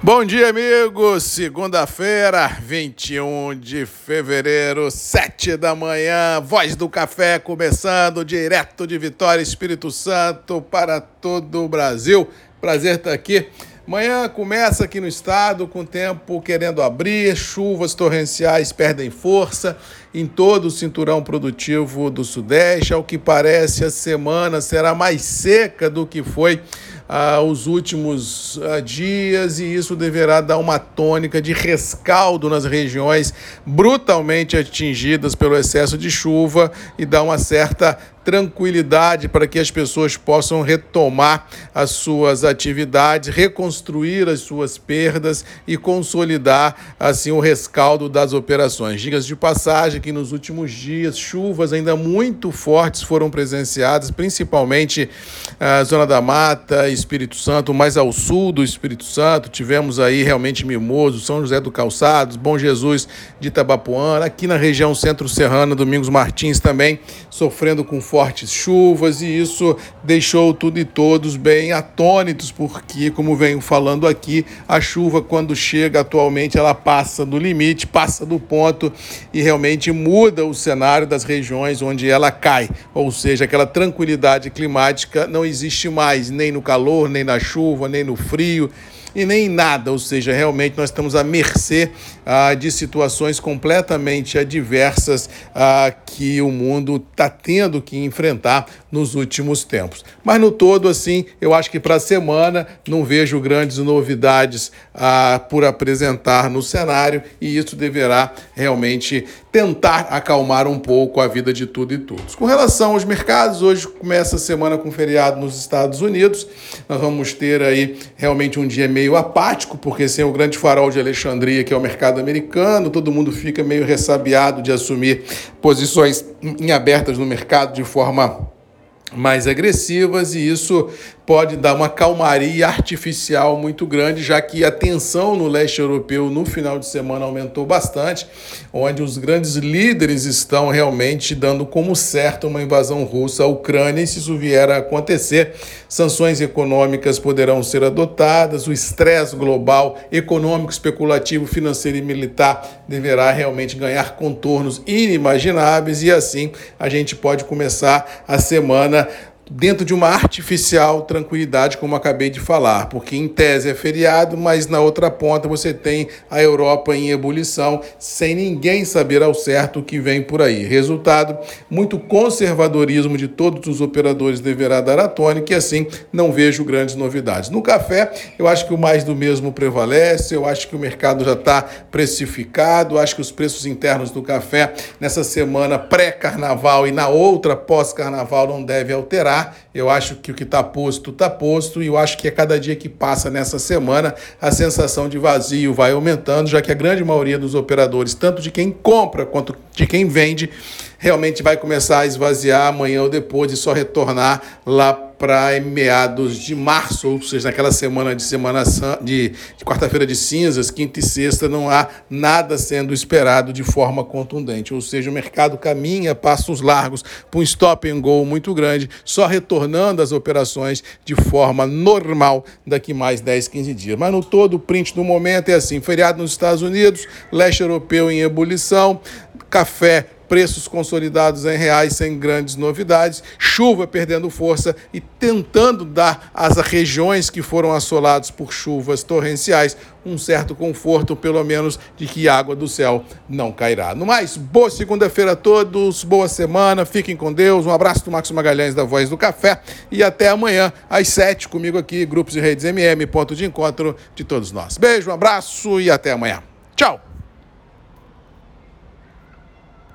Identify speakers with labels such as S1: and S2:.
S1: Bom dia, amigos. Segunda-feira, 21 de fevereiro, 7 da manhã. Voz do Café começando direto de Vitória, Espírito Santo, para todo o Brasil. Prazer estar aqui. Manhã começa aqui no estado com tempo querendo abrir, chuvas torrenciais perdem força em todo o cinturão produtivo do Sudeste. Ao que parece, a semana será mais seca do que foi ah, os últimos ah, dias e isso deverá dar uma tônica de rescaldo nas regiões brutalmente atingidas pelo excesso de chuva e dar uma certa tranquilidade para que as pessoas possam retomar as suas atividades, reconstruir as suas perdas e consolidar assim o rescaldo das operações. Digas de passagem que nos últimos dias chuvas ainda muito fortes foram presenciadas, principalmente a zona da Mata, Espírito Santo, mais ao sul do Espírito Santo, tivemos aí realmente Mimoso, São José do Calçados, Bom Jesus de Itabapuana, aqui na região centro-serrana, Domingos Martins também sofrendo com fortes chuvas e isso deixou tudo e todos bem atônitos, porque, como venho falando aqui, a chuva, quando chega atualmente, ela passa do limite, passa do ponto e realmente muda o cenário das regiões onde ela cai, ou seja, aquela tranquilidade climática não existe mais, nem no calor calor, nem na chuva, nem no frio e nem em nada, ou seja, realmente nós estamos à mercê ah, de situações completamente adversas ah, que o mundo está tendo que enfrentar nos últimos tempos. Mas no todo, assim, eu acho que para a semana não vejo grandes novidades ah, por apresentar no cenário e isso deverá realmente tentar acalmar um pouco a vida de tudo e todos. Com relação aos mercados, hoje começa a semana com feriado nos Estados Unidos. Nós vamos ter aí realmente um dia meio apático, porque sem o grande farol de Alexandria, que é o mercado americano, todo mundo fica meio ressabiado de assumir posições em abertas no mercado de forma forma mais agressivas e isso pode dar uma calmaria artificial muito grande, já que a tensão no leste europeu no final de semana aumentou bastante, onde os grandes líderes estão realmente dando como certo uma invasão russa à Ucrânia, e se isso vier a acontecer, sanções econômicas poderão ser adotadas, o estresse global, econômico, especulativo, financeiro e militar deverá realmente ganhar contornos inimagináveis, e assim a gente pode começar a semana когда dentro de uma artificial tranquilidade, como acabei de falar, porque em tese é feriado, mas na outra ponta você tem a Europa em ebulição, sem ninguém saber ao certo o que vem por aí. Resultado, muito conservadorismo de todos os operadores deverá dar à tônica e assim não vejo grandes novidades. No café, eu acho que o mais do mesmo prevalece, eu acho que o mercado já está precificado, acho que os preços internos do café nessa semana pré-carnaval e na outra pós-carnaval não deve alterar eu acho que o que está posto, está posto, e eu acho que a cada dia que passa nessa semana, a sensação de vazio vai aumentando, já que a grande maioria dos operadores, tanto de quem compra quanto de quem vende, realmente vai começar a esvaziar amanhã ou depois e só retornar lá para meados de março, ou seja, naquela semana de semana de, de quarta-feira de cinzas, quinta e sexta, não há nada sendo esperado de forma contundente. Ou seja, o mercado caminha passos largos para um stop and go muito grande, só retornando as operações de forma normal daqui mais 10, 15 dias. Mas no todo, o print do momento é assim: feriado nos Estados Unidos, leste europeu em ebulição, café preços consolidados em reais sem grandes novidades, chuva perdendo força e tentando dar às regiões que foram assoladas por chuvas torrenciais um certo conforto, pelo menos, de que água do céu não cairá. No mais, boa segunda-feira a todos, boa semana, fiquem com Deus, um abraço do Marcos Magalhães da Voz do Café e até amanhã às sete comigo aqui, Grupos e Redes MM, ponto de encontro de todos nós. Beijo, um abraço e até amanhã. Tchau!